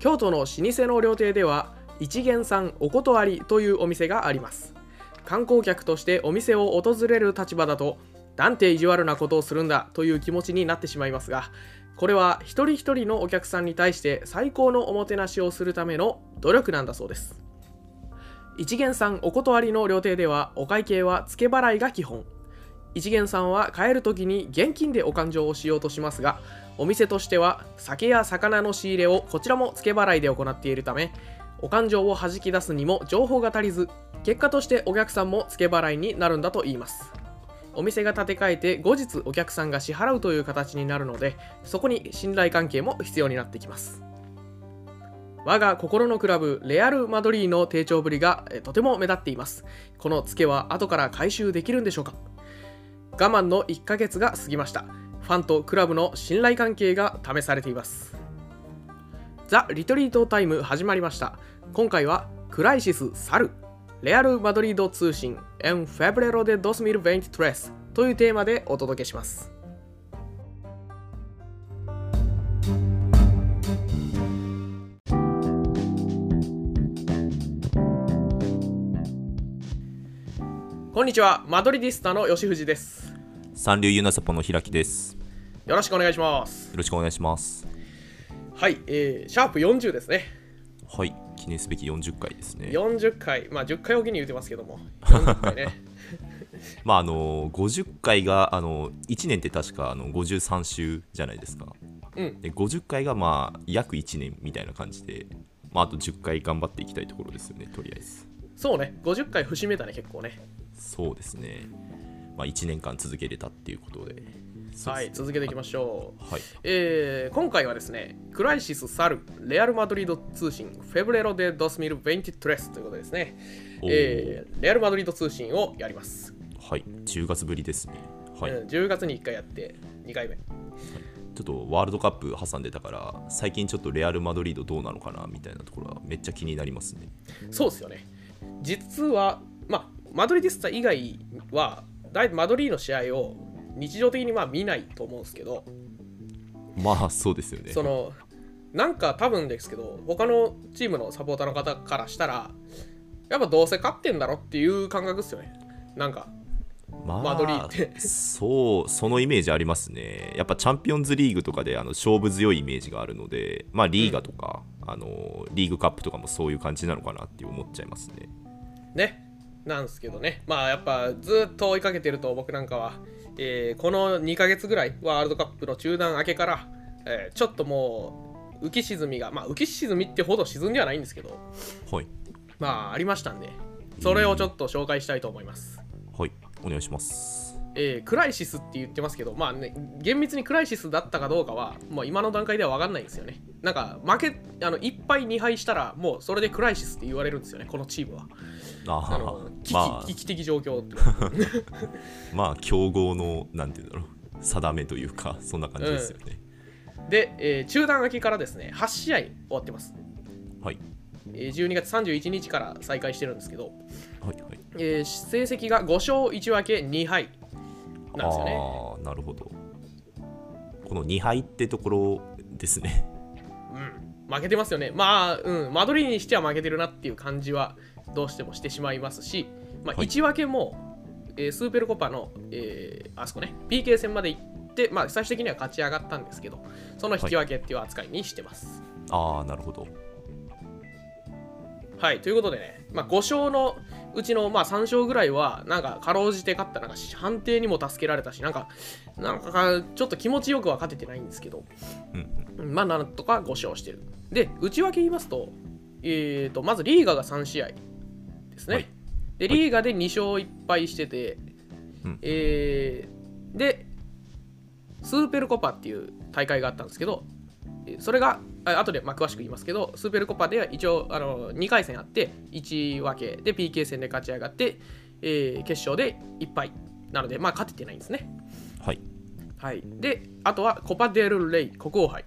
京都の老舗の料亭では一元さんお断りというお店があります。観光客としてお店を訪れる立場だとなんて意地悪なことをするんだという気持ちになってしまいますがこれは一人一人のお客さんに対して最高のおもてなしをするための努力なんだそうです。一元さんお断りの料亭ではお会計は付け払いが基本。一元さんは帰る時に現金でお勘定をしようとしますがお店としては酒や魚の仕入れをこちらも付け払いで行っているためお勘定を弾き出すにも情報が足りず結果としてお客さんも付け払いになるんだと言います。お店が建て替えて後日お客さんが支払うという形になるのでそこに信頼関係も必要になってきます。我が心のクラブレアル・マドリーの低調ぶりがとても目立っています。このツケは後から回収できるんでしょうか？我慢の1ヶ月が過ぎました。ファンとクラブの信頼関係が試されています。ザ・リトリートタイム始まりました。今回はクライシス・サルレアル・マドリード通信 En febrero de 2023というテーマでお届けします。こんにちは。マドリディスタの吉藤です。三流ユナサポの開きです。よろしくお願いします。よろしくお願いします。はい、えー、シャープ40ですね。はい記念すべき40回ですね。40回。まあ10回おきに言ってますけども。40回ね。まああの50回があの1年って確かあの53週じゃないですか。うん。で50回がまあ約1年みたいな感じでまああと10回頑張っていきたいところですよねとりあえず。そうね。50回節目だね結構ね。そうですね。まあ1年間続けれたっていうことではい続けていきましょう、はい。えー今回はですねクライシス・サルレアル・マドリード通信フェブレロ・デ・ドスミル・ベンティトレスということですね、えー。レアル・マドリード通信をやります、はい。10月ぶりですね。はい、うん10月に1回やって2回目。ちょっとワールドカップ挟んでたから最近ちょっとレアル・マドリードどうなのかなみたいなところはめっちゃ気になりますね。そうですよね。実はまあマドリディスタ以外はマドリーの試合を日常的にまあ見ないと思うんですけどまあそうですよね。そのなんか多分ですけど他のチームのサポーターの方からしたらやっぱどうせ勝ってんだろっていう感覚ですよね。なんかまあ、マドリーってそうそのイメージありますね。やっぱチャンピオンズリーグとかであの勝負強いイメージがあるのでまあリーガとか、あのリーグカップとかもそういう感じなのかなって思っちゃいますね。ねなんですけどね。まあやっぱずっと追いかけてると僕なんかは、えーこの2ヶ月ぐらいワールドカップの中断明けから、えーちょっともう浮き沈みがまあ浮き沈みってほど沈んではないんですけどはい。まあありましたんでそれをちょっと紹介したいと思います、はい。お願いします。えークライシスって言ってますけどまあね厳密にクライシスだったかどうかはもう今の段階では分かんないんですよね。なんか負けあの1敗2敗したらもうそれでクライシスって言われるんですよねこのチームはああの危機,、まあ。危機的状況って まあ強豪のなんていうんだろう。定めというかそんな感じですよね、で、えー中断明けからですね8試合終わってます、はい。えー12月31日から再開してるんですけど、はいはい。えー成績が5勝1分け2敗なんですよね。ああなるほど。この2敗ってところですね。うん、負けてますよね。まあ、うん、マドリーにしては負けてるなっていう感じはどうしてもしてしまいますし、まあ、はい。1分けも、えースーペルコパの、えーあそこね、PK 戦まで行って、まあ、最終的には勝ち上がったんですけど、その引き分けっていう扱いにしてます。ああなるほど。はい、ということでね、まあ、5勝のうちの、まあ、3勝ぐらいは、なんか、かろうじて勝った、なんか、判定にも助けられたし、なんか、なんか、ちょっと気持ちよくは勝ててないんですけど、うんまあ、なんとか5勝してる。で、内訳言いますと、えーと、まずリーガが3試合ですね。はい。で、リーガで2勝1敗してて、うん。えーで、スーペルコパっていう大会があったんですけど、えーそれが、あ後でまあ詳しく言いますけど、スーペルコパでは一応あの2回戦あって、1分けで PK 戦で勝ち上がって、えー決勝で1敗なので、まあ勝ててないんですね。はい。はい、であとはコパデル・レイ国王杯。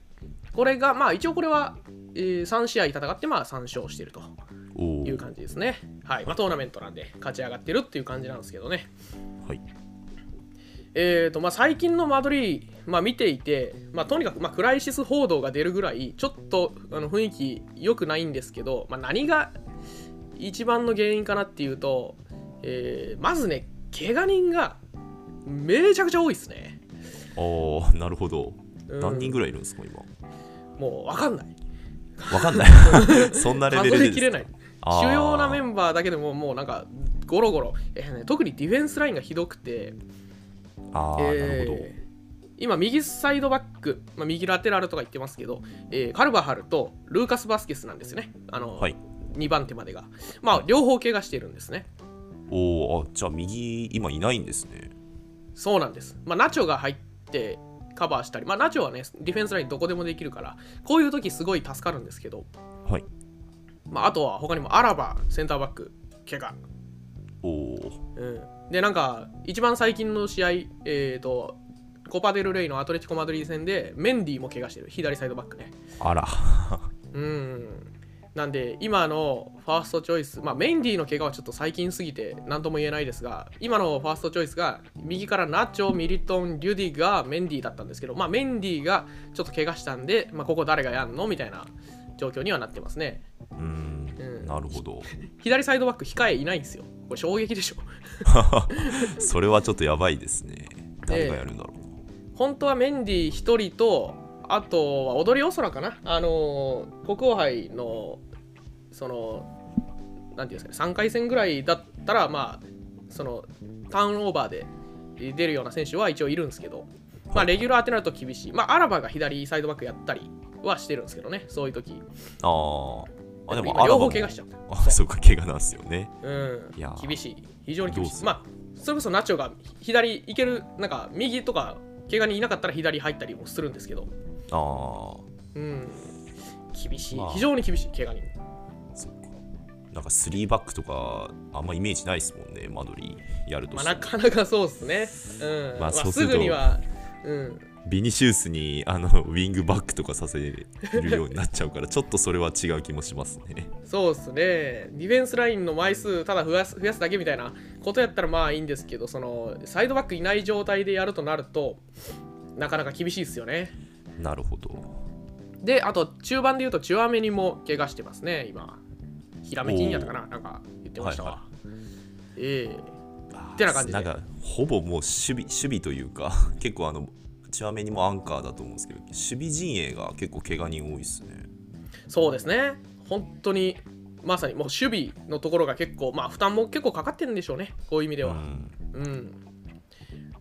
これがまあ一応これは、えー3試合戦ってまあ3勝してるという感じですね。はい、まあ、トーナメントなんで勝ち上がってるっていう感じなんですけどね。はい。えーとまあ、最近の間取り、まあ、見ていて、まあ、とにかく、まあ、クライシス報道が出るぐらいちょっとあの雰囲気良くないんですけど、まあ、何が一番の原因かなっていうと、えーまずね怪我人がめちゃくちゃ多いですね。ああなるほど、うん。何人ぐらいいるんですか今？もう分かんない。わかんない。そんなレベルで数えきれない主要なメンバーだけでももうなんかゴロゴロ、えーね、特にディフェンスラインがひどくて。ああ、えーなるほど。今右サイドバック、まあ、右ラテラルとか言ってますけど、えーカルバハルとルーカス・バスケスなんですよね。あの、はい。2番手までが。まあ両方怪我しているんですね。おおじゃあ右今いないんですね。そうなんです、まあ、ナチョが入ってカバーしたり、まあ、ナチョはねディフェンスラインどこでもできるからこういう時すごい助かるんですけど、はいまあ、あとは他にもアラバセンターバック怪我おおうん、でなんか一番最近の試合、えー、とコパデルレイのアトレティコ・マドリード戦でメンディも怪我してる。左サイドバックね。あら。うん。なんで今のファーストチョイス、まあ、メンディの怪我はちょっと最近すぎて何とも言えないですが今のファーストチョイスが右からナチョミリトンリュディがメンディだったんですけど、まあ、メンディがちょっと怪我したんで、まあ、ここ誰がやんの？みたいな状況にはなってますね。うーん。うん。なるほど。左サイドバック控えいないんですよ。これ衝撃でしょ。それはちょっとやばいですね。誰がやるんだろう。な、本当はメンディ1人とあとは踊りおそらかな。あのー国王杯のそのなんていうんですかね3回戦ぐらいだったらまあそのターンオーバーで出るような選手は一応いるんですけどまあレギュラーってなると厳しい。まあアラバが左サイドバックやったりはしてるんですけどねそういう時。あー。あでも今両方怪我しちゃったあそう。か怪我なんですよね。うん。いやー。厳しい。非常に厳しい。まあそれこそナチョが左行けるなんか右とか怪我にいなかったら左入ったりもするんですけど。ああうん。厳しい。まあ。非常に厳しい怪我人そっか。なんか3バックとかあんまイメージないですもんね間取りやるとまあ、なかなかそうですね。うん。まあ、すまあすぐには、うん。ビニシウスにあのウィングバックとかさせるようになっちゃうから ちょっとそれは違う気もしますねそうですね。ディフェンスラインの枚数、ただ増やす増やすだけみたいなことやったらまあいいんですけど、その、サイドバックいない状態でやるとなると、なかなか厳しいですよね。なるほどで、あと、中盤で言うと、チュアメにも怪我してますね、今。ひらめきんやったかななんか言ってましたわ。はいはええあーてな感じでなんかほぼもう守備守備というか 結構あのチュアメにもアンカーだと思うんですけど守備陣営が結構怪我人多いですねそうですね。本当に、まさにもう守備のところが結構、まあ負担も結構かかってるんでしょうね、こういう意味では。うんうん。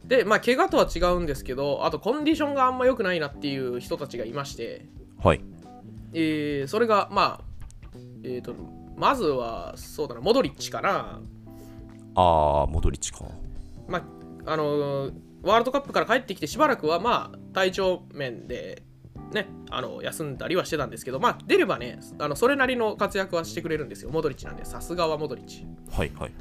で、まあ、怪我とは違うんですけど、あとコンディションがあんま良くないなっていう人たちがいまして、はいえーそれが、まあ、えっ、と、まずは、そうだな、モドリッチかな。ああモドリッチかまあ、あのーワールドカップから帰ってきてしばらくは、まあ、体調面で、ね、あの休んだりはしてたんですけど、まあ、出ればねあの、それなりの活躍はしてくれるんですよ、モドリッチなんで、さすがはモドリッチ。はいはい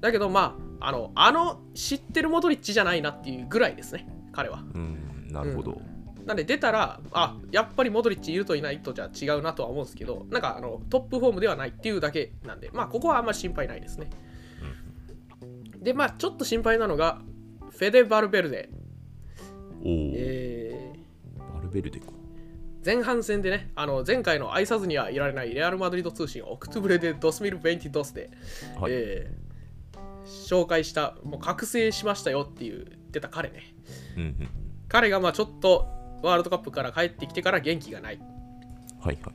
だけど、まあ、あの、あの知ってるモドリッチじゃないなっていうぐらいですね、彼は。うんなるほど、なんで出たら、あやっぱりモドリッチいるといないとじゃ違うなとは思うんですけど、なんかあのトップフォームではないっていうだけなんで、まあここはあんまり心配ないですね。で、まあちょっと心配なのが、フェデ・バルベルデ。おお、えバルベルデかー前半戦でね、あの前回の愛さずにはいられないレアル・マドリード通信、オクトゥブレでドスミル・ベンティドスで、はい、えー紹介した、もう覚醒しましたよっていう言ってた彼ね。うんうん彼がまあちょっとワールドカップから帰ってきてから元気がない。はいはい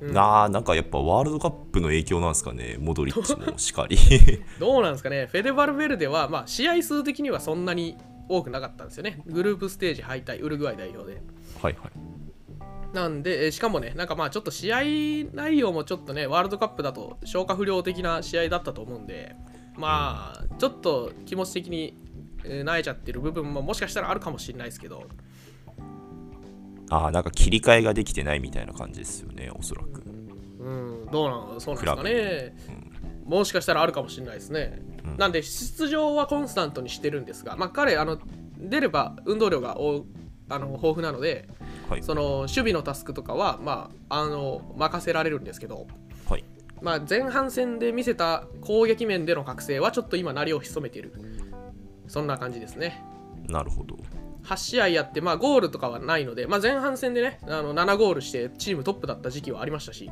うん。なあなんかやっぱワールドカップの影響なんですかねモドリッチもしかり。どうなんですかね、フェデバルベルデは、まあ、試合数的にはそんなに多くなかったんですよね。グループステージ敗退、ウルグアイ代表で。はいはい。なんで、えーしかもね、なんかまあちょっと試合内容もちょっとね、ワールドカップだと消化不良的な試合だったと思うんで、まあ、ちょっと気持ち的に、えー、萎えちゃってる部分ももしかしたらあるかもしれないですけど、ああなんか切り替えができてないみたいな感じですよねおそらくうん、どうなんそうなんですかクラね。もしかしたらあるかもしれないですね。うんなんで、出場はコンスタントにしてるんですが、まあ、彼、あの出れば運動量がおあの豊富なので、はいその守備のタスクとかは、まあ、あの任せられるんですけど、はいまあ、前半戦で見せた攻撃面での覚醒はちょっと今、鳴りを潜めている。そんな感じですね。なるほど8試合やって、まあ、ゴールとかはないので、まあ、前半戦でねあの7ゴールしてチームトップだった時期はありましたし、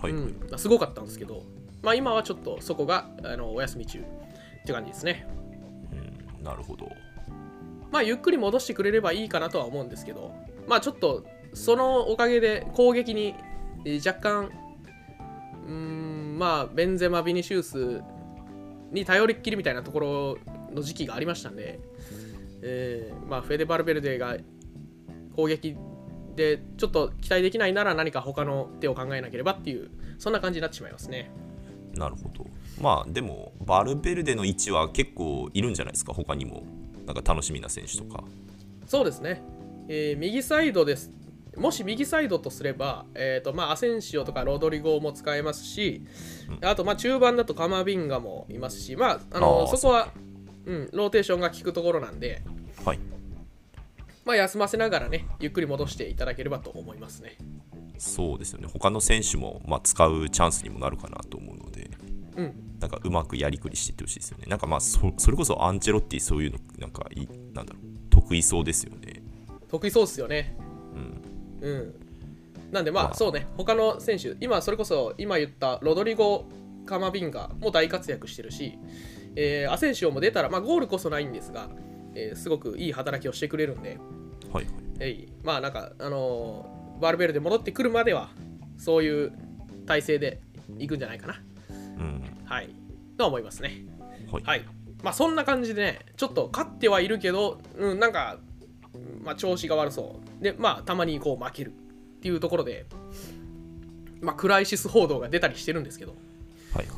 はい、うん。まあすごかったんですけど、まあ、今はちょっとそこがあのお休み中って感じですね。うん、なるほど。まあ、ゆっくり戻してくれればいいかなとは思うんですけど、まあ、ちょっとそのおかげで攻撃にえー若干、うーん、まあ、ベンゼマ、ビニシウスに頼りっきりみたいなところの時期がありましたんで、えーまあ、フェデバルベルデが攻撃でちょっと期待できないなら何か他の手を考えなければっていう、そんな感じになってしまいますね。なるほど。まあでもバルベルデの位置は結構いるんじゃないですか他にも。なんか楽しみな選手とか。そうですね、えー右サイドです。もし右サイドとすれば、えーとまあ、アセンシオとかロドリゴも使えますし、あとまあ中盤だとカマビンガもいますし、まあ、あのそこはうん、ローテーションが効くところなんで、はい。まあ、休ませながらね、ゆっくり戻していただければと思いますね。そうですよね。他の選手も、まあ、使うチャンスにもなるかなと思うので。うん、なんかうまくやりくりしていってほしいですよね。なんかまあそそれこそアンチェロッティそういうのなんかいなんだろう。得意そうですよね。得意そうですよね。うん。うん。なんでまあ、まあ。そうね、他の選手、今それこそ今言ったロドリゴ・カマビンガも大活躍してるし、えーアセンシオも出たら、まあ、ゴールこそないんですが、えーすごくいい働きをしてくれるんで、はいはいえいまあなんか、あのーバルベルで戻ってくるまでは、そういう体制でいくんじゃないかな。うんはい。とは思いますね。はい、はい。まあそんな感じでね、ちょっと勝ってはいるけど、うん、なんか、うんまあ調子が悪そう。で、まあたまにこう負けるっていうところで、まあクライシス報道が出たりしてるんですけど、はいはい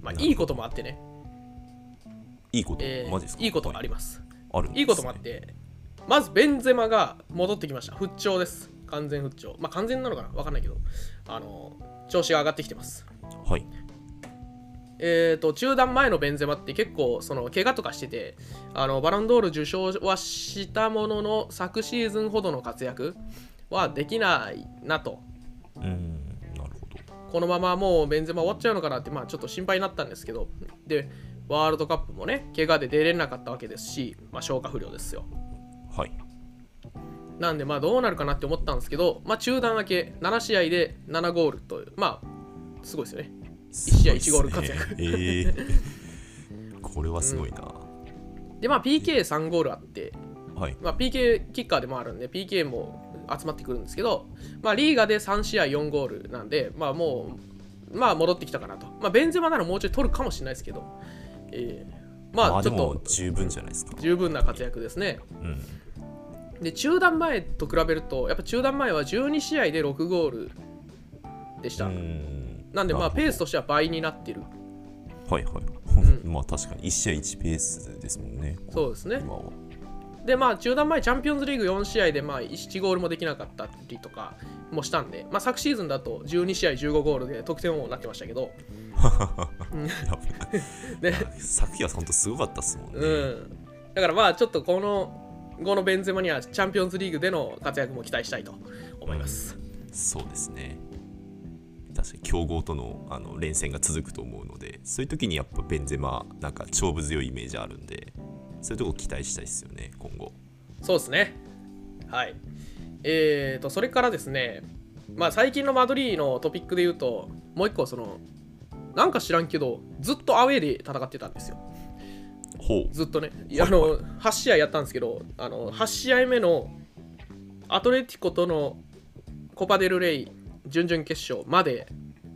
まあいいこともあってね、いいこと、えーマジですか？いいことがあはります。あるねいいこともあって、まずベンゼマが戻ってきました。復調です。完全復調。まあ完全なのかな？わかんないけど、あの、調子が上がってきてます。はいえー、と中断前のベンゼマって結構その怪我とかしててあのバロンドール受賞はしたものの昨シーズンほどの活躍はできないなとうんなるほどこのままもうベンゼマ終わっちゃうのかなって、まあ、ちょっと心配になったんですけどでワールドカップもね怪我で出れなかったわけですし、まあ、消化不良ですよ。はい。なんでまあどうなるかなって思ったんですけど、まあ、中断明け7試合で7ゴールというまあすごいですよね。試合一ゴール活躍。ね。えー。これはすごいな、でまあ PK3 ゴールあってはい。まあ、PK キッカーでもあるんで PK も集まってくるんですけど、まあ、リーガで3試合4ゴールなんで、まあ、もう、まあ、戻ってきたかなと、まあ、ベンゼマならもうちょい取るかもしれないですけど、えーままあちょっと。も十分じゃないですか。十分な活躍ですね。うん。で中断前と比べるとやっぱ中断前は12試合で6ゴールでした、うん。なんでまあペースとしては倍になってる。はいはい、まあ確かに。1試合1ペースですもんね。そうですね。今はでまあ中断前チャンピオンズリーグ4試合でまあ1ゴールもできなかったりとかもしたんで、まあ、昨シーズンだと12試合15ゴールで得点王になってましたけど、やべね 昨夜は本当すごかったっすもんね、うん、だからまあちょっとこの後のベンゼマにはチャンピオンズリーグでの活躍も期待したいと思います。そうですね。確かに強豪とのあの連戦が続くと思うのでそういう時にやっぱベンゼマなんか勝負強いイメージあるんでそういうとこ期待したいですよね今後そうですね。はい。えーと、それからですね、まあ最近のマドリーのトピックで言うと、もう一個その、なんか知らんけど、ずっとアウェーで戦ってたんですよ。ほうずっとね。あの、8試合やったんですけど、あの8試合目のアトレティコとのコパデルレイ準々決勝まで、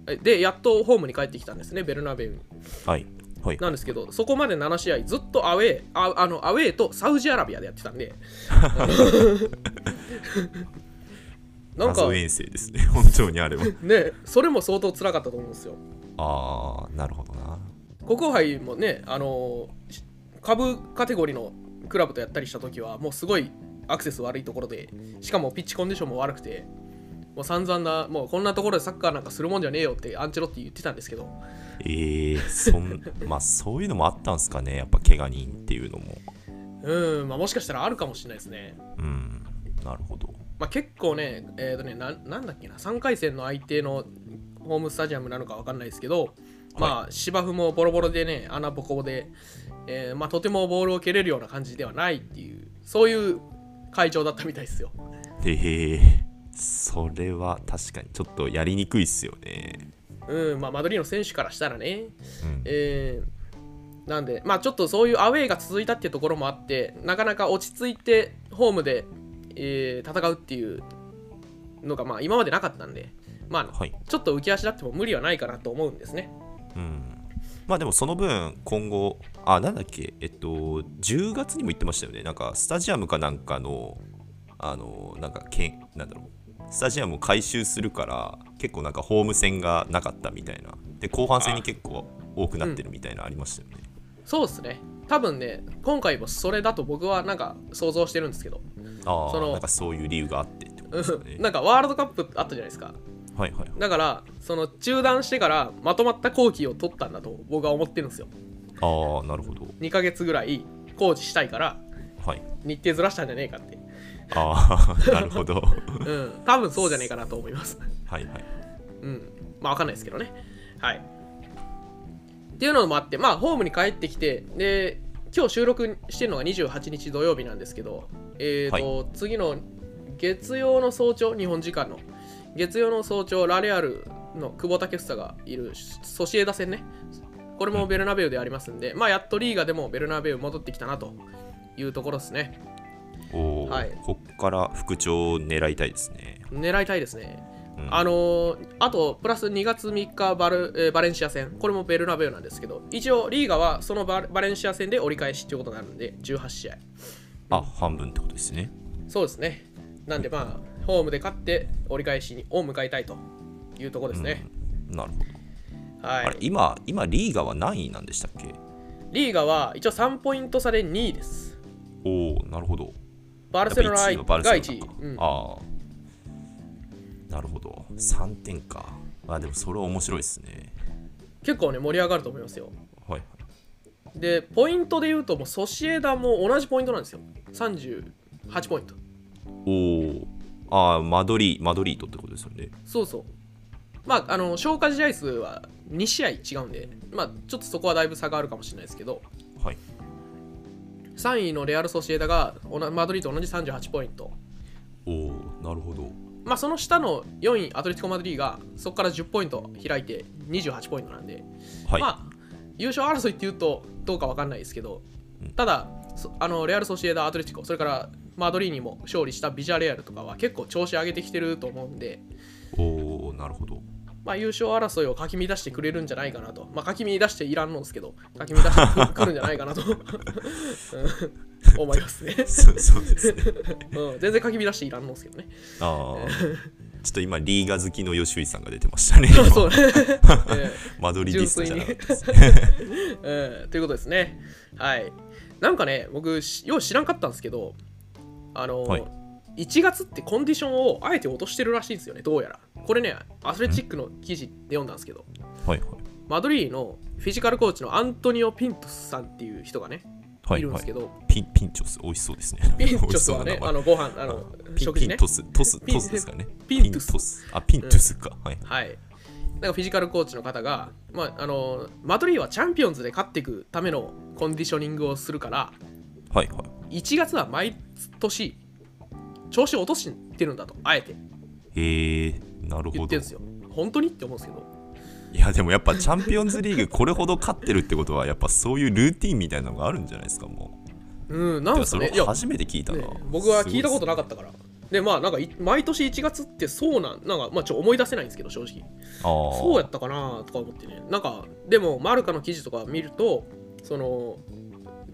えで、やっとホームに帰ってきたんですね、ベルナベウに。はいはいなんですけど、そこまで7試合ずっとアウェー、ああのアウェーとサウジアラビアでやってたんで、なんか謎遠征ですね。本当にあれは。ね、それも相当辛かったと思うんですよ。ああなるほどな。国王杯もね、あのし株カテゴリーのクラブとやったりした時は、もうすごいアクセス悪いところで、しかもピッチコンディションも悪くて、もう散々な、もうこんなところでサッカーなんかするもんじゃねえよってアンチェロッティ言ってたんですけど、えー、そん まあそういうのもあったんですかね。やっぱ怪我人っていうのも。うん、まあ、もしかしたらあるかもしれないですね。うんなるほど。まあ、結構ね、えーとねな、なんだっけな、3回戦の相手のホームスタジアムなのか分かんないですけど、まあ、芝生もボロボロでね、穴ボコボコで、えーまあ、とてもボールを蹴れるような感じではないっていう、そういう会長だったみたいですよ。へえそれは確かにちょっとやりにくいっすよねうんまあマドリーの選手からしたらね、うん。えーなんでまあちょっとそういうアウェーが続いたっていうところもあってなかなか落ち着いてホームで、えー戦うっていうのがまあ今までなかったんでまあはい。ちょっと浮き足立っても無理はないかなと思うんですね。うん。まあでもその分今後あなんだっけえっと10月にも言ってましたよね。なんかスタジアムかなんかのあのなんかけんなんだろうスタジアムを改修するから結構なんかホーム戦がなかったみたいな。で後半戦に結構多くなってるみたいなありましたよね、そうですね。多分ね今回もそれだと僕はなんか想像してるんですけど、あそのあなんかそういう理由があってってことですよね。なんかワールドカップあったじゃないですか。はいはいだからその中断してからまとまった工期を取ったんだと僕は思ってるんですよ。ああなるほど。2ヶ月ぐらい工事したいからはい。日程ずらしたんじゃねえかってああ なるほど。うん多分そうじゃねえかなと思います。はいはい。うん。まあわかんないですけどね。はい。っていうのもあってまあホームに帰ってきてで今日収録してるのが28日土曜日なんですけどえっ、と、次の月曜の早朝日本時間の月曜の早朝ラレアルの久保建英がいるソシエダ戦ね。これもベルナベウでありますんで、まあやっとリーガでもベルナベウ戻ってきたなというところですねおお、はい。こっから復調を狙いたいですね。狙いたいですね。うん。あのーあとプラス2月3日バル、えーバレンシア戦。これもベルナベウなんですけど一応リーガはそのババレンシア戦で折り返しっていうことになるんで18試合。あ半分ってことですね。そうですね。なんでまあホームで勝って折り返しを迎えたいというところですね、なるほど、はい。あれ今今リーガは何位なんでしたっけ？リーガは一応3ポイント差で2位です。おおなるほどバルセロナがロナ1位。か、うん。ああ。なるほど。3点か。あでもそれは面白いですね。結構ね盛り上がると思いますよ。はい。でポイントで言うともうソシエダも同じポイントなんですよ。38ポイント。おおああマドリーマドリートってことですよね。そうそう。まああの消化試合数は2試合違うんでまあちょっとそこはだいぶ差があるかもしれないですけど。はい3位のレアル・ソシエダがマドリーと同じ38ポイント。おおなるほど。まあその下の4位アトレティコ・マドリーがそこから10ポイント開いて28ポイントなんで、はい、まあ優勝争いっていうとどうかわかんないですけどただそあのレアル・ソシエダ、アトレティコそれからマドリーにも勝利したビジャレアルとかは結構調子上げてきてると思うんで。おおなるほどまあ、優勝争いをかき乱してくれるんじゃないかなと。まあ、かき乱していらんのですけど、かき乱してくくるんじゃないかなと。うん。思いますね、そうそうですね。うん。全然かき乱していらんのですけどね。ああちょっと今リーガ好きの吉井さんが出てましたね。そうね、えマドリディストじゃなかったですね。ということですね。はい。なんかね、僕、しよう知らんかったんですけど、あの、はい1月ってコンディションをあえて落としてるらしいんですよね、どうやら。これね、アスレチックの記事で読んだんですけど、はいはい。マドリーのフィジカルコーチのアントニオ・ピントスさんっていう人がね、はいいはい。るんですけど、ピンピンチョス美味しそうですね。ピンチョスはね、あのご飯、あのピン食事ね。ピン。トストスピントスですかね。ピントス。ス。あピントゥスか、はいはい。なんかフィジカルコーチの方が、まあ、あのマドリーはチャンピオンズで勝っていくためのコンディショニングをするから、はいはい。1月は毎年、調子を落としてるんだと、あえてへえなるほど言ってるんですよ。本当にって思うんですけど、いやでもやっぱチャンピオンズリーグこれほど勝ってるってことはやっぱそういうルーティンみたいなのがあるんじゃないですかもうん、うなんですかね。初めて聞いたな、ね僕は聞いたことななかったから。で、まあ、なんかい毎年1月ってそうなん、なんか、まあ、ちょ思い出せないんですけど、正直。ああそうやったかなとか思ってね。なんか、でも、マルカの記事とか見ると、その、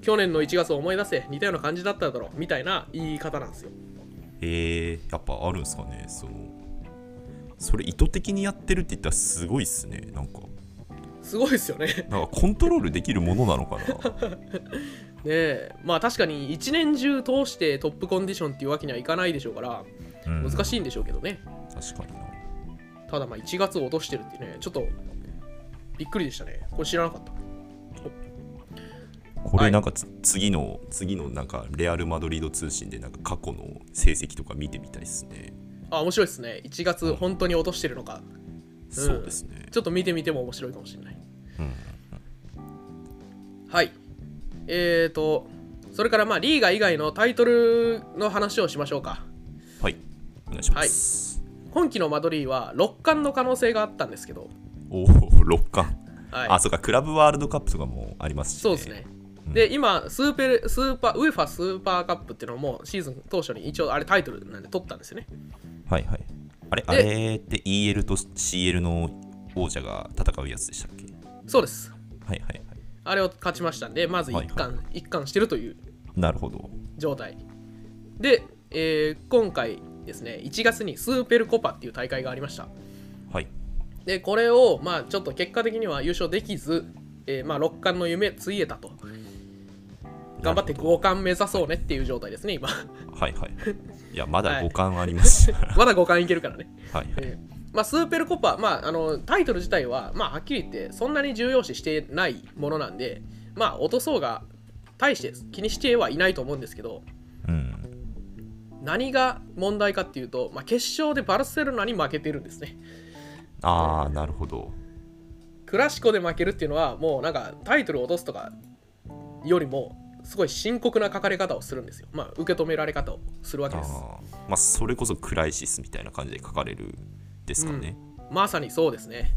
去年の1月を思い出せ、似たような感じだっただろう、みたいな言い方なんですよ。へえやっぱあるんですかねそのそれ意図的にやってるって言ったらすごいっすねなんかすごいですよね。なんかコントロールできるものなのかな ねえ、まあ確かに1年中通してトップコンディションっていうわけにはいかないでしょうから、うん難しいんでしょうけどね。確かになただまあ1月を落としてるってね、ちょっとびっくりでしたね。これ知らなかった。これなんかつ、次の次のなんかレアル・マドリード通信でなんか過去の成績とか見てみたいですね、あ、面白いですね。1月本当に落としてるのか。そうですね。ちょっと見てみても面白いかもしれない。うんはい。えーと、それからまあリーガ以外のタイトルの話をしましょうか。はい。お願いします、今季のマドリーは6冠の可能性があったんですけど、おお6冠、はい、あそうか。クラブワールドカップとかもありますし、そうですね。で、今、 Súper スーパー、 UEFA スーパーカップっていうのもシーズン当初に一応あれタイトルなんで取ったんですよね。はいはいあれあれって EL と CL の王者が戦うやつでしたっけ？そうです。はいはいはいあれを勝ちましたんで、まず1冠、はい一冠してるというなるほど状態。で、えー今回ですね、1月にスーペルコパっていう大会がありました。はいで、これを、まあ、ちょっと結果的には優勝できず、えーまあ、6冠の夢ついえたと。頑張って5冠目指そうねっていう状態ですね、今。はいはい。いやまだはい。5冠あります、はい、まだ5冠いけるからね。はいえーまあ、スーペルコパ、まあ、あのタイトル自体は、まあ、はっきり言ってそんなに重要視してないものなんで、まあ、落とそうが大して気にしてはいないと思うんですけどうん。何が問題かっていうと、まあ、決勝でバルセロナに負けてるんですね。ああなるほど。クラシコで負けるっていうのはもうなんかタイトルを落とすとかよりもすごい深刻な書かれ方をするんですよ、まあ、受け止められ方をするわけです。まあそれこそクライシスみたいな感じで書かれるですかね。まさにそうですね。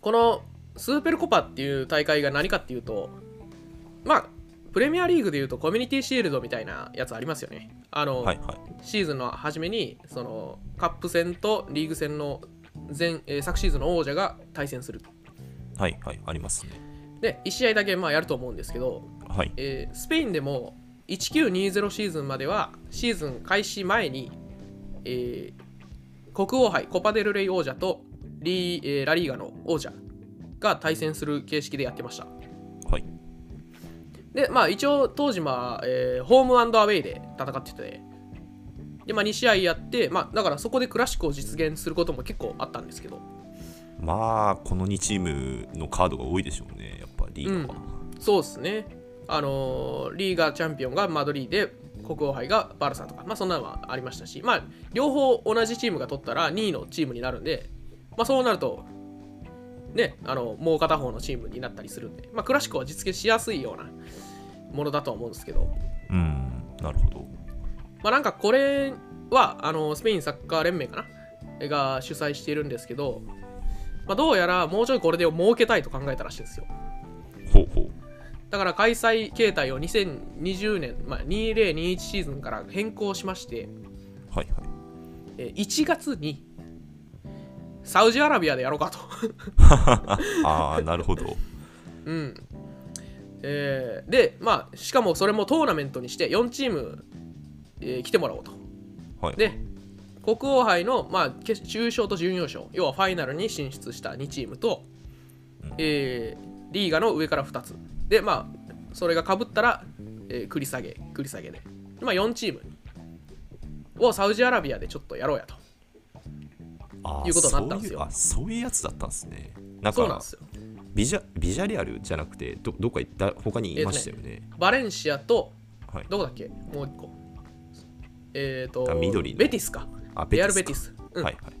このスーペルコパっていう大会が何かっていうとまあプレミアリーグでいうとコミュニティシールドみたいなやつありますよね。あの、はいはい。シーズンの初めにそのカップ戦とリーグ戦の前、えー昨シーズンの王者が対戦する。はいはい。ありますねで1試合だけまあやると思うんですけど、はい。えースペインでも1920シーズンまではシーズン開始前に、えー国王杯コパデルレイ王者とリー、えーラリーガの王者が対戦する形式でやってました。はい。でまあ一応当時は、えーホームアウェイで戦っててで、まあ、2試合やって、まあ、だからそこでクラシックを実現することも結構あったんですけど。まあこの2チームのカードが多いでしょうねやリーガは、そうですね。あのーリーガチャンピオンがマドリーで国王杯がバルサとか。まあそんなのはありましたし。まあ両方同じチームが取ったら2位のチームになるんで。まあそうなるとねあのもう片方のチームになったりするんで。まあクラシックは実現しやすいようなものだとは思うんですけど。うん。なるほど。まあなんかこれはあのスペインサッカー連盟かな。が主催しているんですけど、まあ、どうやらもうちょいこれで儲けたいと考えたらしいんですよほうほう。だから開催形態を2020年、まあ、2021シーズンから変更しまして、はいはい。えー1月にサウジアラビアでやろうかと。ああなるほど。うん。えーで、まあ、しかもそれもトーナメントにして4チーム、えー来てもらおうと。はい。で、国王杯の、まあ、決優勝と準優勝、要はファイナルに進出した2チームと、えーリーガの上から2つ。で、まあ、それがかぶったら、えー繰り下げ、繰り下げで。まあ、4チームをサウジアラビアでちょっとやろうやと。あーいうことになったんですよそういうあそういうやつだったんですねなんかそうなんですよ。ビジャビジャレアルじゃなくてどどっか行った他にいましたよね,、バレンシアと、はいどこだっけ？もう一個。えっ、とあ、緑のベティスか。あレアル・ベかティス。うんはいはい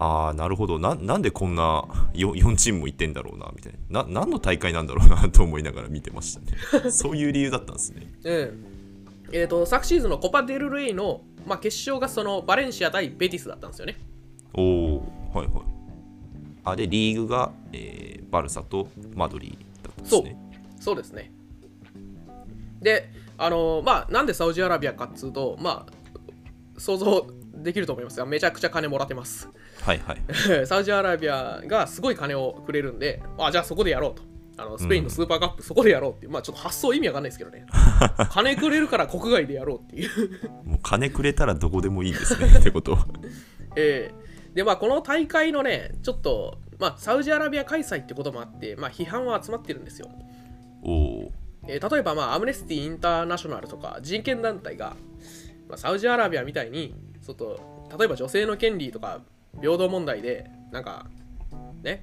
ああなるほど。ななんでこんな 4, 4チームも行ってんだろうなみたいな。な何の大会なんだろうなと思いながら見てましたね。そういう理由だったんですね。うん。えー、と昨シーズンのコパ・デル・レイの、まあ、決勝がそのバレンシア対ベティスだったんですよね。おおはいはい。あでリーグが、えーバルサとマドリーだったんですね。そうですね。で、あのーまあ、なんでサウジアラビアかっつうと、まあ、想像できると思いますが、めちゃくちゃ金もらってます。はいはい サウジアラビアがすごい金をくれるんで、あじゃあそこでやろうと。あのスペインのスーパーカップ、そこでやろうっていう、まあちょっと発想意味わかんないですけどね。金くれるから国外でやろうっていう。もう金くれたらどこでもいいんですねってことはえーでまあこの大会のねちょっと、まあ、サウジアラビア開催ってこともあって、まあ、批判は集まってるんですよ、おおえー例えば、まあ、アムネスティ・インターナショナルとか人権団体が、まあ、サウジアラビアみたいにちょっと例えば女性の権利とか平等問題でなんかね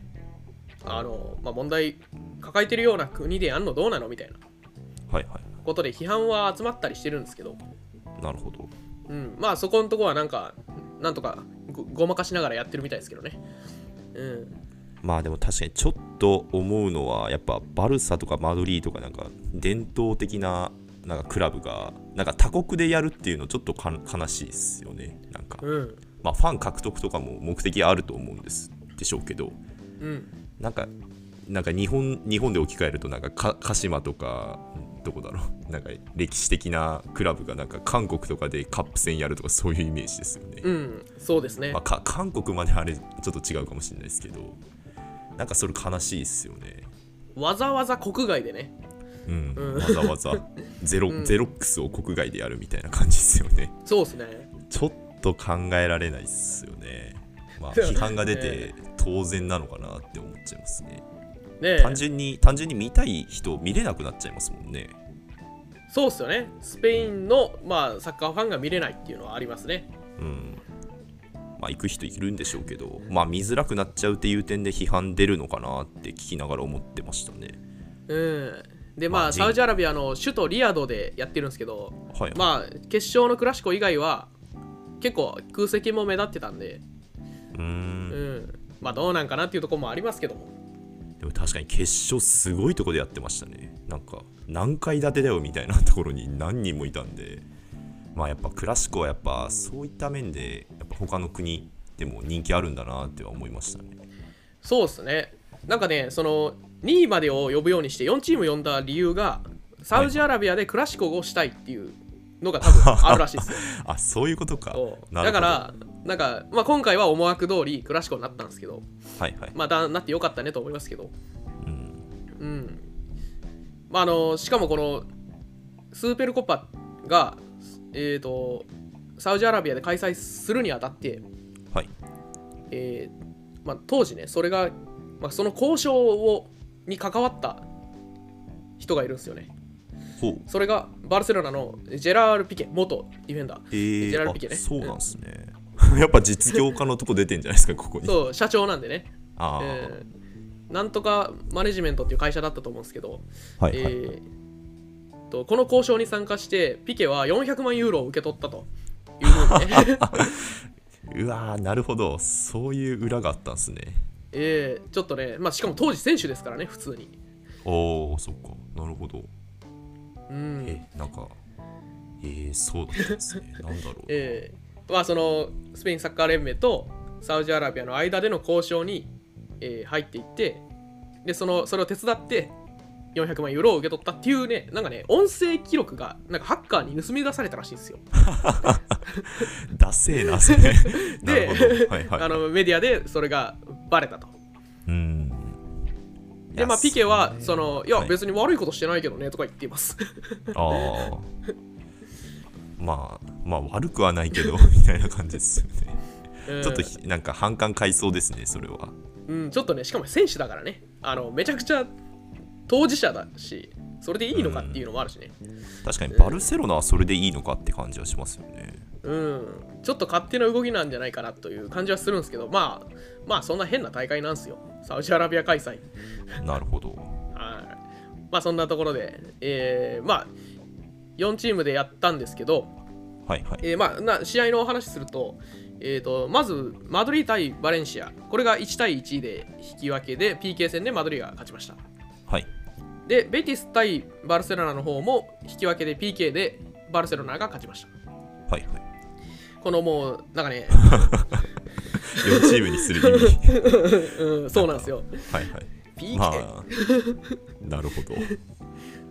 あの、まあ、問題抱えてるような国でやんのどうなの？みたいな。はいはことで批判は集まったりしてるんですけど、いなるほど。うん、まあそこのとこはなんかなんとかごごまかしながらやってるみたいですけどね。うん。まあでも確かにちょっと思うのはやっぱバルサとかマドリーとかなんか伝統的ななんかクラブがなんか他国でやるっていうのちょっとか悲しいですよね。なんか、うん。まあファン獲得とかも目的あると思うんですでしょうけど。うん。なんかなんか日本日本で置き換えるとなんかか鹿島とかどこだろう。なんか歴史的なクラブがなんか韓国とかでカップ戦やるとかそういうイメージですよね、うん。そうですね。まあ、か韓国まであれちょっと違うかもしれないですけど。なんかそれ悲しいですよね。わざわざ国外でねうん、うんわざわざゼロ、ゼロックスを国外でやるみたいな感じですよね。そうですね。ちょっと考えられないですよね。まあ批判が出て当然なのかなって思っちゃいますね。ね単純に単純に見たい人見れなくなっちゃいますもんね。そうっすよね。スペインの、まあ、サッカーファンが見れないっていうのはありますね。うん。まあ行く人いるんでしょうけどまあ見づらくなっちゃうっていう点で批判出るのかなって聞きながら思ってましたね。うんでまあ、まあサウジアラビアの首都リヤドでやってるんですけどはい、まあ決勝のクラシコ以外は結構空席も目立ってたんで。うーん。うん。まあどうなんかなっていうところもありますけども。でも確かに決勝すごいとこでやってましたね。なんか何階建てだよみたいなところに何人もいたんで。まあやっぱクラシコはやっぱそういった面でやっぱ他の国でも人気あるんだなっては思いましたね。そうですねなんかねその2位までを呼ぶようにして4チーム呼んだ理由がサウジアラビアでクラシコをしたいっていうのが多分あるらしいですよ。あそういうことか。だからなんか、まあ、今回は思惑通りクラシコになったんですけどはいはい、まあだなってよかったねと思いますけど。うん、うん。まああのしかもこのスーペルコパがえっ、とサウジアラビアで開催するにあたって、はい。えーまあ、当時ねそれが、まあ、その交渉をに関わった人がいるんですよね。それがバルセロナのジェラール・ピケ元ディフェンダー。えー、ジェラルピケね。あそうなんですね、やっぱ実業家のとこ出てんじゃないですかここに。そう社長なんでね、ああ、えーなんとかマネジメントっていう会社だったと思うんですけど、はいはい、えーとこの交渉に参加してピケは400万ユーロを受け取ったというふうにねうわーなるほど。そういう裏があったんですねえーちょっとね、まあ、しかも当時選手ですからね普通に。おおそっか。なるほど。うん。えなんかえー、そうだったんですね。なんだろう。えーまあそのスペインサッカー連盟とサウジアラビアの間での交渉に、えー入っていってでそのそれを手伝って400万ユーロを受け取ったっていうねなんかね音声記録がなんかハッカーに盗み出されたらしいんですよ。ダセーなそれ。なるほど。はいはい。あのメディアでそれがバレたと。うん。でまあピケはそのいやはい。別に悪いことしてないけどねとか言っています。ああ。まあまあ悪くはないけどみたいな感じですよね。うん。ちょっとひなんか反感買いそうですねそれは。うん、ちょっとねしかも選手だからね。あのめちゃくちゃ当事者だしそれでいいのかっていうのもあるしね。確かにバルセロナはそれでいいのかって感じはしますよね。うん、ちょっと勝手な動きなんじゃないかなという感じはするんですけどまあまあそんな変な大会なんですよ。サウジアラビア開催。なるほど。はい。まあそんなところでえー、まあ4チームでやったんですけど、はいはい。えーまあな試合のお話すると,、えー、とまずマドリー対バレンシア。これが1対1で引き分けで PK 戦でマドリーが勝ちました。はいでベティス対バルセロナの方も引き分けで PK でバルセロナが勝ちました。はいはい。このもうなんかね、4チームにする意味。うん、そうなんですよ。はいはい。PK、まあなるほど。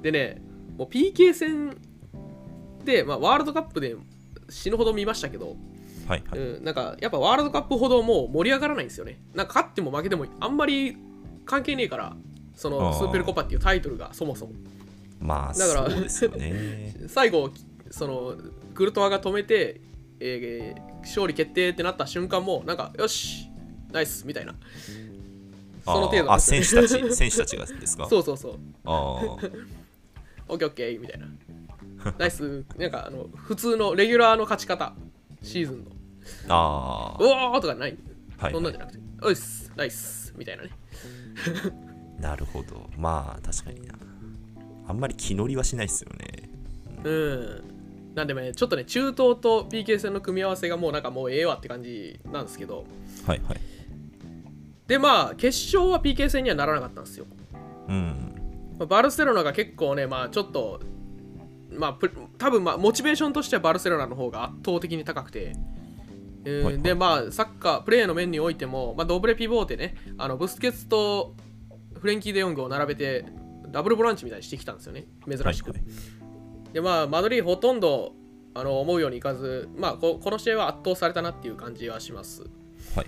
でねもう PK 戦で、まあ、ワールドカップで死ぬほど見ましたけど、はいはい。うん、なんかやっぱワールドカップほどもう盛り上がらないんですよね。なんか勝っても負けてもあんまり関係ねえからそのスーペルコパっていうタイトルがそもそも。まあだからそうですよね。最後そのクルトワが止めて、えー勝利決定ってなった瞬間もなんかよしナイスみたいな。その程度あ選手たち選手たちがですか？そうそうそう。ああオッケー。オッケーみたいな。ナイス。なんかあの普通のレギュラーの勝ち方。シーズンの。あうおーとかない、はいそんなんじゃなくて。おいっすナイスみたいなね。あなるほど。まあ確かにな。あんまり気乗りはしないですよね。うん。なんでねちょっとね中東と PK 戦の組み合わせがもうなんかもうええわって感じなんですけど。はいはい。でまあ決勝は PK 戦にはならなかったんですよ。うん。まあバルセロナが結構ね、まあ、ちょっと、まあ、プ多分まあモチベーションとしてはバルセロナの方が圧倒的に高くて、えーはいはい。で、まあ、サッカー、プレーの面においても、まあ、ドブレピボーテね、あのブスケツとフレンキー・デ・ヨングを並べて、ダブルボランチみたいにしてきたんですよね、珍しく。はいはい。で、まあ、マドリーほとんどあの思うようにいかず、まあこ、この試合は圧倒されたなっていう感じはします。はいはい。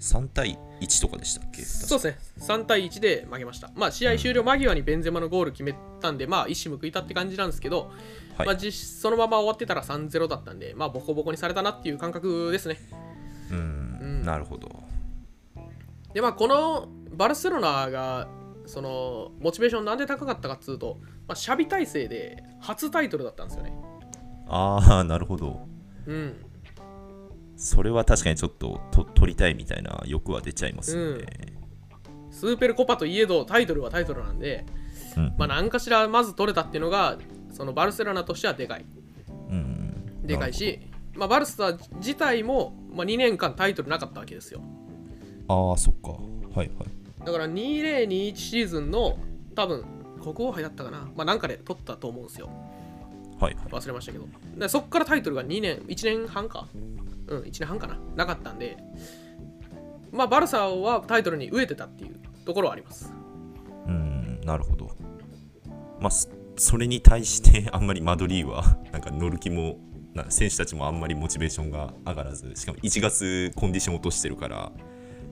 3対1とかでしたっけ？そうですね、3対1で負けました。まあ、試合終了間際にベンゼマのゴール決めたんで、まあ、一矢報いたって感じなんですけど、はい。まあ、実質そのまま終わってたら3-0だったんで、まあ、ボコボコにされたなっていう感覚ですね。うん、うん。なるほどで、まあ、このバルセロナが、そのモチベーションなんで高かったかっつうと、まあ、シャビ体制で初タイトルだったんですよね。ああ なるほどうん。それは確かにちょっとと取りたいみたいな欲は出ちゃいますよねスーペルコパといえどタイトルはタイトルなんで、うんまあ、何かしらまず取れたっていうのが、そのバルセロナとしてはでかい。うんでかいし、まあ、バルサ自体も、まあ、2年間タイトルなかったわけですよ。ああそっかはいはいだから2021シーズンの多分国王杯だったかな、まあ、なんかで取ったと思うんですよ。はいはい忘れましたけど。でそっからタイトルが2年、1年半か。うん、1年半かな。なかったんで、まあ、バルサはタイトルに飢えてたっていうところはあります。うんなるほどまあそそれに対してあんまりマドリーは なんか乗る気もな選手たちもあんまりモチベーションが上がらずしかも1月コンディション落としてるから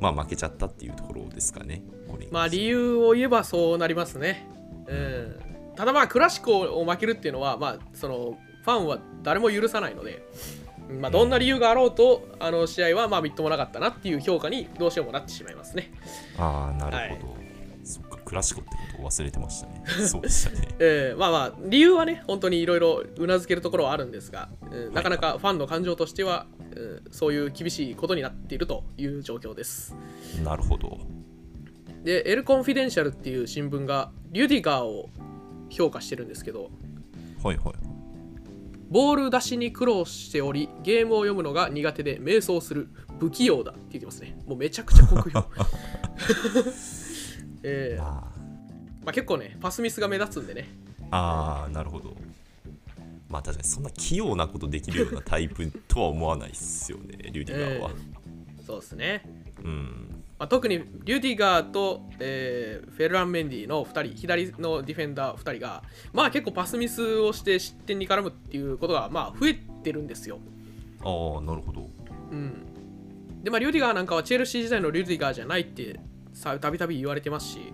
まあ負けちゃったっていうところですかね。まあ理由を言えばそうなりますね。うん、ただまあクラシコを負けるっていうのは、まあ、そのファンは誰も許さないので、まあ、どんな理由があろうと、あの試合はまあみっともなかったなっていう評価にどうしてもなってしまいますね。ああなるほど、そっかクラシコってことを忘れてましたね そうでしたねえーまあまあ理由はね本当にいろいろうなずけるところはあるんですが、うんなかなかファンの感情としては、うんそういう厳しいことになっているという状況です。なるほどで、 El Confidencial っていう新聞がリュディガーを評価してるんですけど、はいはいボール出しに苦労しており、ゲームを読むのが苦手で迷走する不器用だって言ってますね。もうめちゃくちゃ酷評。えーあまあ、結構ね、パスミスが目立つんでね。あーなるほどまあ確かにそんな器用なことできるようなタイプとは思わないっすよねリュディガーは、そうですね。うんまあ、特にリュディガーと、えーフェルラン・メンディの2人、左のディフェンダー2人が、まあ結構パスミスをして失点に絡むっていうことが、まあ増えてるんですよ。ああなるほどうん。で、まあリュディガーなんかはチェルシー時代のリュディガーじゃないってさたびたび言われてますし、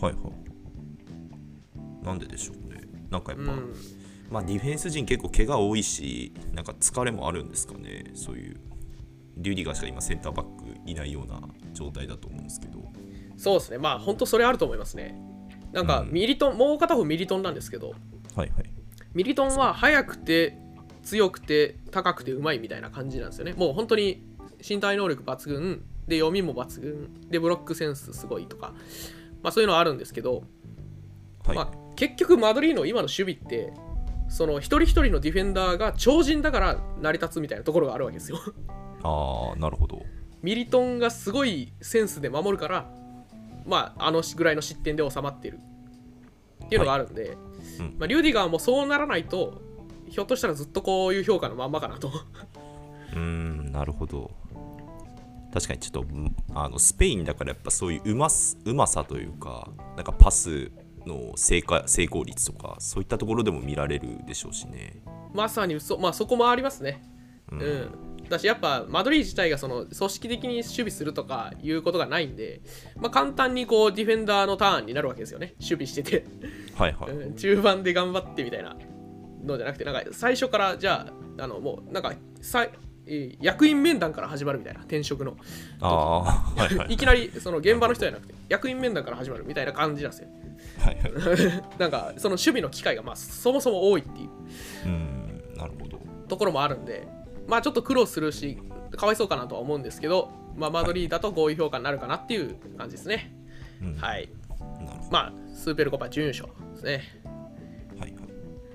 はいはい。なんででしょうね。なんかやっぱ、うん、まあディフェンス陣結構怪我多いしなんか疲れもあるんですかね。そういうリュディガーしか今センターバックいないような状態だと思うんですけど。そうですね。まあ本当それあると思いますね。なんかうん。ミリトン、もう片方ミリトンなんですけど、はいはい。ミリトンは速くて強くて高くてうまいみたいな感じなんですよね。もう本当に身体能力抜群で読みも抜群。でブロックセンスすごいとか、まあ、そういうのはあるんですけど、はい、まあ、結局マドリーの今の守備ってその一人一人のディフェンダーが超人だから成り立つみたいなところがあるわけですよ。ああなるほど。ミリトンがすごいセンスで守るから、まあ、あのぐらいの失点で収まっている。っていうのがあるんで、うん。まあ、リュディガーもそうならないとひょっとしたらずっとこういう評価のまんまかなと。うーんなるほど確かにちょっとんあのスペインだからやっぱそういううますうまさというかなんかパスの成果成功率とかそういったところでも見られるでしょうしね。まさにそ,、まあ、そこもありますね。ううん。んだしやっぱマドリー自体がその組織的に守備するとかいうことがないんで、まあ、簡単にこうディフェンダーのターンになるわけですよね。守備してて、はいはい、うん。中盤で頑張ってみたいなのじゃなくてなんか最初からじゃああのもうなんかさえー役員面談から始まるみたいな転職の。ああはいはい。いきなりその現場の人じゃなくて役員面談から始まるみたいな感じなんですよはいはい。なんかその守備の機会がまあそもそも多いっていう。うんなるほど。ところもあるんでまあちょっと苦労するしかわいそうかなとは思うんですけど、まあ、マドリーだとこういう評価になるかなっていう感じですね、うん。はい。なるほまあスーペルコパ準優勝ですね。どはいはい。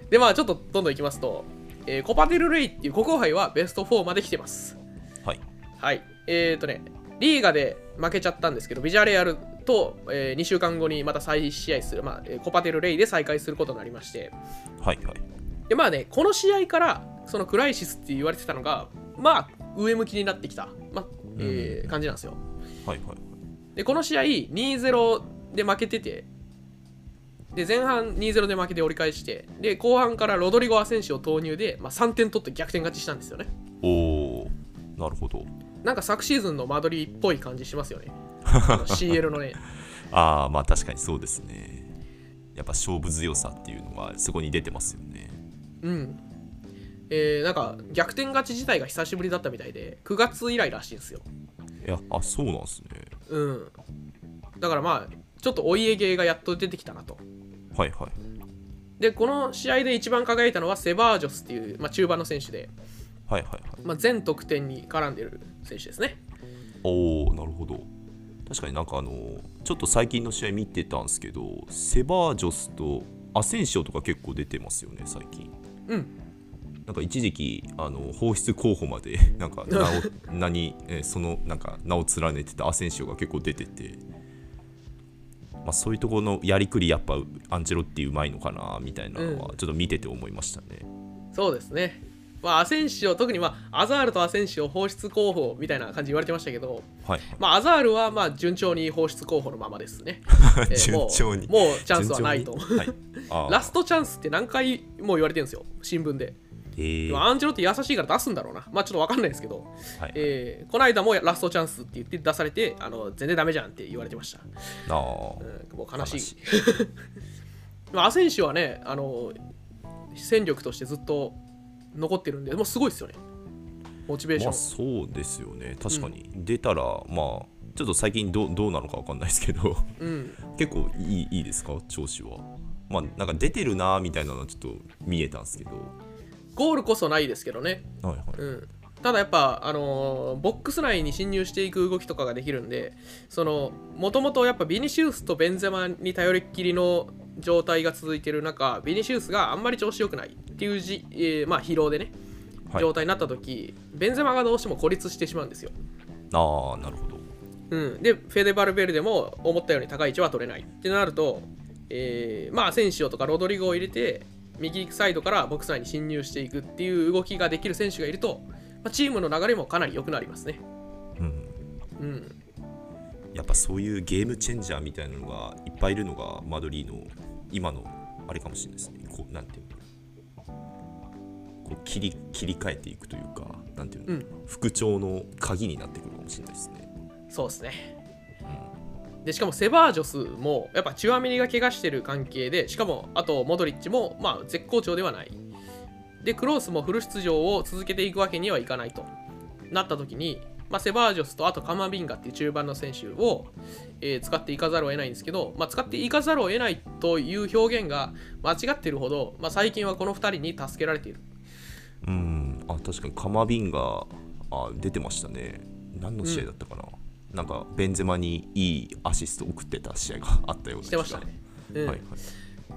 でまあちょっとどんどんいきますと、えーコパデルレイっていう国王杯はベスト4まで来てます。はい。はい。えーとねリーガで負けちゃったんですけどビジャレアルと、え2週間後にまた再試合する、まあ、コパテル・レイで再開することになりまして。はいはい。でまあねこの試合からそのクライシスって言われてたのがまあ上向きになってきた、まあえー感じなんですよ。はいはい。でこの試合2-0で負けててで前半2-0で負けて折り返してで後半からロドリゴ・アセンシを投入で、まあ、3点取って逆転勝ちしたんですよね。おおなるほど。なんか昨シーズンの間取りっぽい感じしますよね。CL のね。ああまあ確かにそうですね。やっぱ勝負強さっていうのがそこに出てますよね。うん。えー、なんか逆転勝ち自体が久しぶりだったみたいで9月以来らしいんですよ。いやあそうなんですね。うん。だからまあちょっとお家芸がやっと出てきたなとはいはい。でこの試合で一番輝いたのはセバージョスっていう、まあ、中盤の選手で、はいはいはい。まあ、全得点に絡んでる選手ですね。おおなるほど。確かになんかあのちょっと最近の試合見てたんですけどセバージョスとアセンシオとか結構出てますよね最近。うん。なんか一時期あの放出候補までなんか名を 名に、えーそのなんか名を連ねてたアセンシオが結構出てて、まあ、そういうところのやりくりやっぱアンチェロッティうまいのかなみたいなのはちょっと見てて思いましたね、そうですね。まあアセンシオ特にまあアザールとアセンシオ放出候補みたいな感じ言われてましたけどはい。まあアザールはまあ順調に放出候補のままですね、えー順もう調に。もうチャンスはないと。はい、ラストチャンスって何回も言われてるんですよ。新聞で、えー。まあアンチェロって優しいから出すんだろうな。まあちょっと分かんないですけど、はい。えーこの間もラストチャンスって言って出されてあの全然ダメじゃんって言われてました、あー。うん、もう悲しい。悲しい。まあアセンシオはねあの戦力としてずっと残ってるんでもうすごいですよね。モチベーショまあン、そうですよね。確かに、出たらまあちょっと最近どうどうなのかわかんないですけど。うん。結構いいいいですか？調子は。まあなんか出てるなみたいなのはちょっと見えたんですけどゴールこそないですけどね、はいはい。うん、ただやっぱ、あのーボックス内に侵入していく動きとかができるんでそのもともとやっぱビニシウスとベンゼマに頼りっきりの状態が続いてる中ビニシウスがあんまり調子良くないっていうじ、えーまあ疲労でねはい。状態になった時、ベンゼマがどうしても孤立してしまうんですよ、ああなるほど。うん、でフェデバルベルデも思ったように高い位置は取れないってなると、えーまあセンシオとかロドリゴを入れて右サイドからボックス内に侵入していくっていう動きができる選手がいると、まあ、チームの流れもかなり良くなりますね。うん。うん。やっぱそういうゲームチェンジャーみたいなのがいっぱいいるのがマドリーの今のあれかもしれないですね。こうなんていうの？こう切り切り替えていくというかなんていうの、うん。復調の鍵になってくるかもしれないですね。そうですねでしかもセバージョスもやっぱチュアメニが怪我してる関係でしかもあとモドリッチもまあ絶好調ではない。でクロースもフル出場を続けていくわけにはいかないとなった時に、まあ、セバージョスとあとカマビンガっていう中盤の選手を、えー使っていかざるを得ないんですけど、まあ、使っていかざるを得ないという表現が間違ってるほど、まあ、最近はこの2人に助けられている。うん。あ確かにカマビンがあ出てましたね。何の試合だったかな、なんかベンゼマにいいアシスト送ってた試合があったようなしてましたね、うん。はいはい。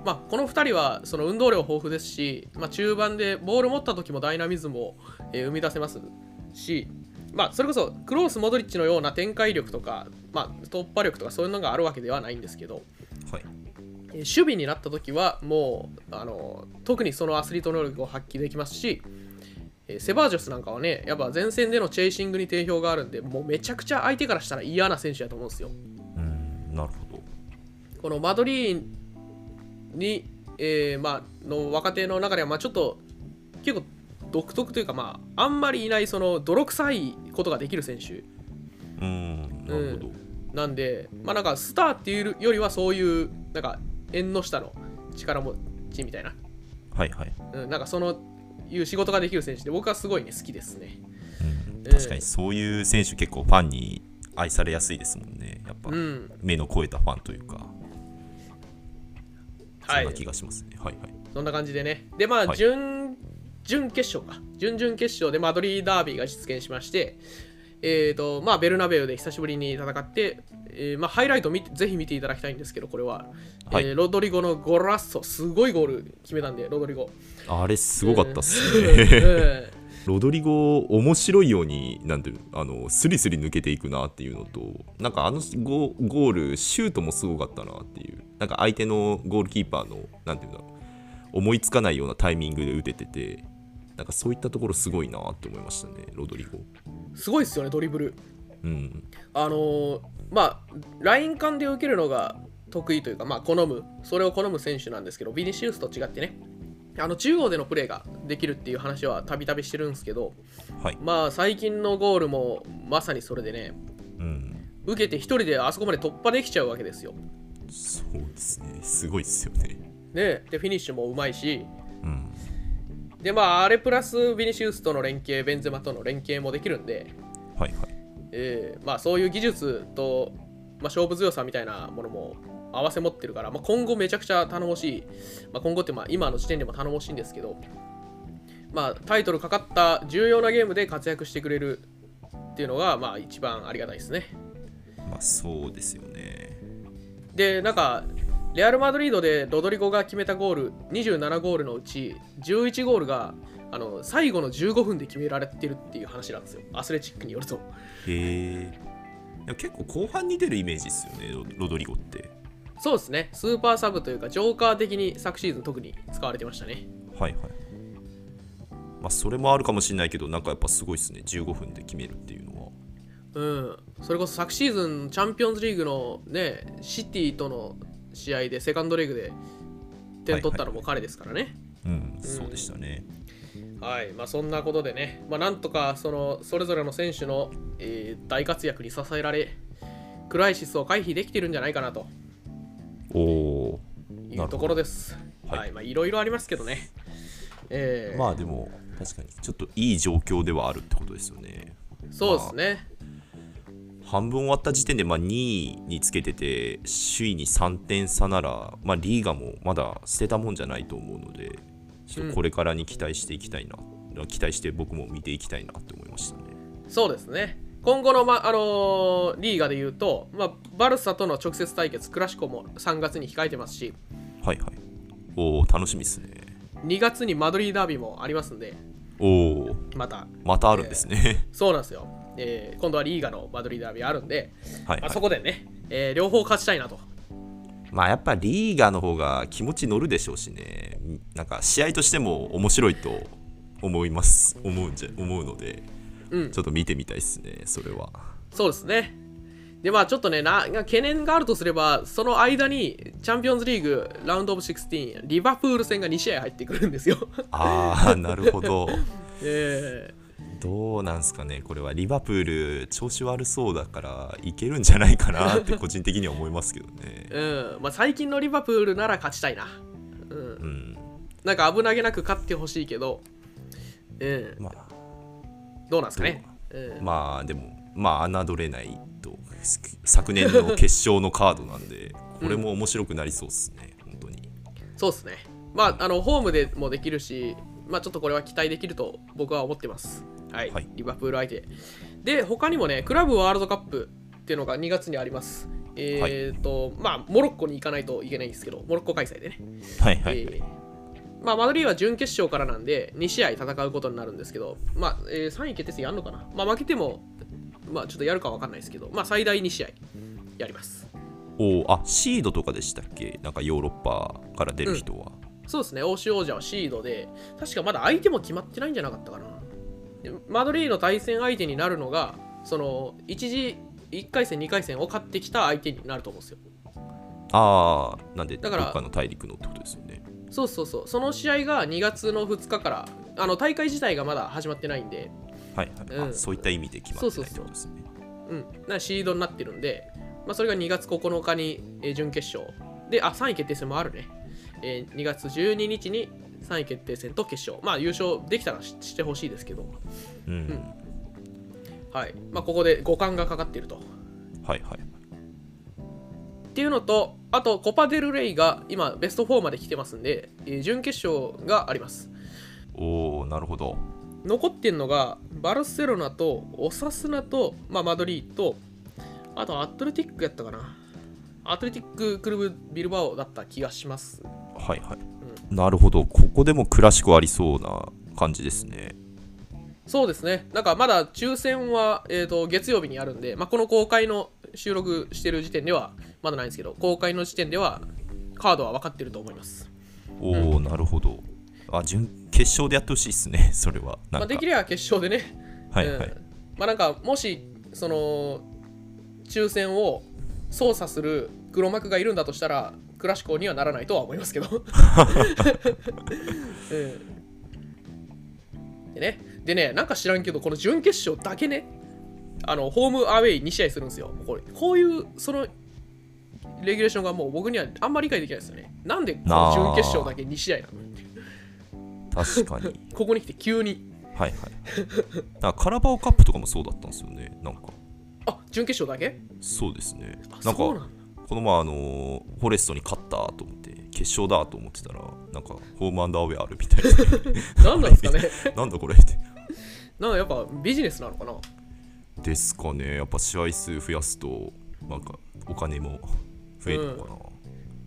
まあ、この2人はその運動量豊富ですし、まあ、中盤でボール持った時もダイナミズムを、えー生み出せますし、まあ、それこそクロース・モドリッチのような展開力とか、まあ、突破力とかそういうのがあるわけではないんですけど、はい。えー守備になった時はもうあの特にそのアスリート能力を発揮できますし、えーセバージョスなんかはねやっぱ前線でのチェイシングに定評があるんでもうめちゃくちゃ相手からしたら嫌な選手だと思うんですよ。うんなるほど。このマドリーに、えーまあの若手の中ではまあちょっと結構独特というかまああんまりいないその泥臭いことができる選手。うんなるほど、なんでまあなんかスターっていうよりはそういうなんか縁の下の力持ちみたいな、はいはい、うん、なんかそのいう仕事ができる選手で僕はすごいね好きですね。うん、確かにそういう選手結構ファンに愛されやすいですもんね。やっぱ、うん。目の超えたファンというか。そはい。んな気がしますね、はい、はい。そんな感じでね。で、まあ、はい。準、準決勝か。準々決勝でマドリーダービーが実現しまして、えーと、まあ、ベルナベウで久しぶりに戦って、えーまあ、ハイライト見てぜひ見ていただきたいんですけど、これは、はい。えーロドリゴのゴラッソ、すごいゴール決めたんで、ロドリゴ。あれすごかったっすうん。ね、うん。ロドリゴ面白いようになんていうのあのスリスリ抜けていくなっていうのとなんかあのゴゴールシュートもすごかったなっていう。なんか相手のゴールキーパーのなんていうんだろう思いつかないようなタイミングで打てててなんかそういったところすごいなって思いましたねロドリゴ。すごいですよねドリブル。うん。あのーまあライン間で受けるのが得意というかまあ好む。それを好む選手なんですけどビニシウスと違ってねあの中央でのプレーができるっていう話はたびたびしてるんですけどはい。まあ最近のゴールもまさにそれでねうん。受けて一人であそこまで突破できちゃうわけですよ。そうですね。すごいですよね。ねでフィニッシュもうまいし。うん。でまああれプラスビニシウスとの連携ベンゼマとの連携もできるんで、はいはい。えーまあ、そういう技術と、まあ、勝負強さみたいなものも合わせ持ってるから、まあ、今後めちゃくちゃ頼もしい、まあ、今後ってまあ今の時点でも頼もしいんですけど、まあ、タイトルかかった重要なゲームで活躍してくれるっていうのが、まあ、一番ありがたいですね。まあそうですよね。で、なんか、レアル・マドリードでロドリゴが決めたゴール、27ゴールのうち11ゴールがあの最後の15分で決められてるっていう話なんですよ、アスレチックによると。へえ結構後半に出るイメージですよねロロドリゴってそうですね、スーパーサブというか、ジョーカー的に昨シーズン特に使われてましたね。はいはい。まあそれもあるかもしれないけどなんかやっぱすごいですね。15分で決めるっていうのは。うん、それこそ昨シーズン、チャンピオンズリーグのね、シティとの試合で、セカンドレグで点取ったのも彼ですからね。うん。そうでしたね。はい、まあ、そんなことでね、まあ、なんとかそのそれぞれの選手の、えー大活躍に支えられ、クライシスを回避できてるんじゃないかなというところです。はいはい、まあ、いろいろありますけどね。えーまあでも確かにちょっといい状況ではあるってことですよねそうですね。半分終わった時点でまあ2位につけてて首位に3点差なら、まあ、リーガもまだ捨てたもんじゃないと思うのでちょっとこれからに期待していきたいな、期待して僕も見ていきたいなって思いましたねそうですね。今後の、まあのーリーガで言うと、まあ、バルサとの直接対決、クラシコも3月に控えてますし、はいはい。おお楽しみですね。2月にマドリーダービーもありますんで、おおまた、またあるんですね、そうなんですよ。えー今度はリーガのマドリーダービーあるんで、はい、まあ、はいそこでね、えー両方勝ちたいなと。まあやっぱリーガの方が気持ち乗るでしょうしね。なんか試合としても面白いと思います。思うんじゃ思うので、うん。ちょっと見てみたいですねそれは。そうですね。で、まあちょっとね、な懸念があるとすれば、その間にチャンピオンズリーグラウンドオブ16、リバプール戦が2試合入ってくるんですよ。ああなるほどえどうなんすかねこれはリバプール調子悪そうだからいけるんじゃないかなって個人的には思いますけどね。ー うん。まあ、最近のリバプールなら勝ちたいな。うん。うん。なんか危なげなく勝ってほしいけど、うん、まあ。どうなんですかね。うん。まあでもまあ侮れないと昨年の決勝のカードなんでこれも面白くなりそうですね、本当にそうですね。まあ、あのホームでもできるし、まあ、ちょっとこれは期待できると僕は思ってます。はい、はいリバプール相手。で、他にもね、クラブワールドカップっていうのが2月にあります。えっ、と、まあ、モロッコに行かないといけないんですけど、モロッコ開催でね。はいはい、えーまあ、マドリーは準決勝からなんで、2試合戦うことになるんですけど、まあ、えー3位決定戦やるのかな。まあ、負けても、まあ、ちょっとやるかわかんないですけど、まあ、最大2試合やります。おーあシードとかでしたっけ？なんかヨーロッパから出る人は、そうですね、欧州王者はシードで、確かまだ相手も決まってないんじゃなかったかな。でマドリーの対戦相手になるのが、その1次、1回戦、2回戦を勝ってきた相手になると思うんですよ。ああなんでどだからっかの大陸のってことですよねそうそうそう、その試合が2月の2日から、あの大会自体がまだ始まってないんで、はいはい、うんあそういった意味で決まってないってことですねうん、なシードになってるんで、まあ、それが2月9日に、えー準決勝。で、あ、3位決定戦もあるね。えー2月12日に3位決定戦と決勝。まあ、優勝できたらししてほしいですけど、うん、はい。まあ、ここで五冠がかかっていると。はいはいっていうのと、あと、コパデルレイが今、ベスト4まで来てますんで、えー準決勝があります。おおなるほど残ってるのが、バルセロナと、オサスナと、まあ、マドリーと、あと、アトレティックやったかな。アトレティッククルブビルバオだった気がします。はいはい、なるほど。ここでもクラシコありそうな感じですね。そうですね。なんかまだ抽選は、えー、と月曜日にあるんで、まあ、この公開の収録してる時点ではまだないんですけど公開の時点ではカードは分かってると思います。おお、なるほどあ準決勝でやってほしいっすね。それは。まあ、か、できれば決勝でね、はいはい、うん。まあなんかもしその抽選を操作する黒幕がいるんだとしたらクラシコにはならないとは思いますけど、うん。でねでねなんか知らんけどこの準決勝だけねあのホームアウェイ2試合するんですよ。これこういうそのレギュレーションがもう僕にはあんまり理解できないですよね。なんでこの準決勝だけ2試合なの？確かに。ここに来て急に。はいはい。なんかカラバオカップとかもそうだったんですよねなんか。あ準決勝だけ？そうですね。あなんかこの前あのーフォレストに勝ったと思って決勝だと思ってたらなんかホームアンダーウェアあるみたい何 なんですかね？な なんだこれって。なんかやっぱビジネスなのかな？ですかね。やっぱ試合数増やすとなんかお金も増えるのかな。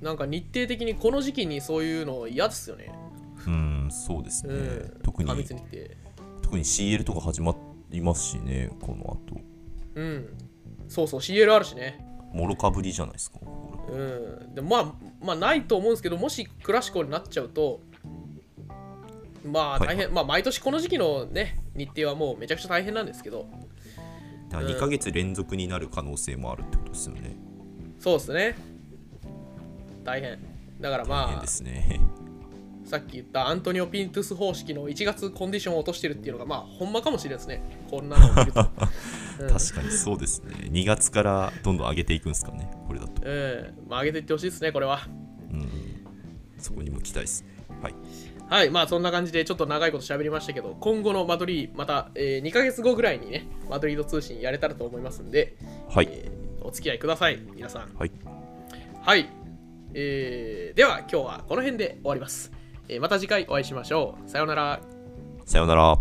なんか日程的にこの時期にそういうの嫌ですよね。うんそうですね、うん。特に。特に CL とか始まりますしねこの後うん。そうそう、CL あるしね。もろかぶりじゃないですかうん。でまあ、まあ、ないと思うんですけど、もしクラシコになっちゃうと、まあ大変、まあ毎年この時期のね、日程はもうめちゃくちゃ大変なんですけど、だから2ヶ月連続になる可能性もあるってことですよねそうですね。大変。だから大まあ変で、すねさっき言ったアントニオ・ピントゥス方式の1月コンディションを落としてるっていうのが、まあ、ほんまかもしれないですね。こんなのを見ると。うん確かにそうですね2月からどんどん上げていくんですかねこれだとうん。まあ、上げていってほしいですね、これは。うんそこにも期待ですねはいはい、まあそんな感じでちょっと長いこと喋りましたけど、今後のマドリー、また、えー2ヶ月後ぐらいにね、マドリード通信やれたらと思いますんで、はいえーお付き合いください、皆さん。はいはい。えーでは今日はこの辺で終わります。えー、また次回お会いしましょう。さようなら。さようなら。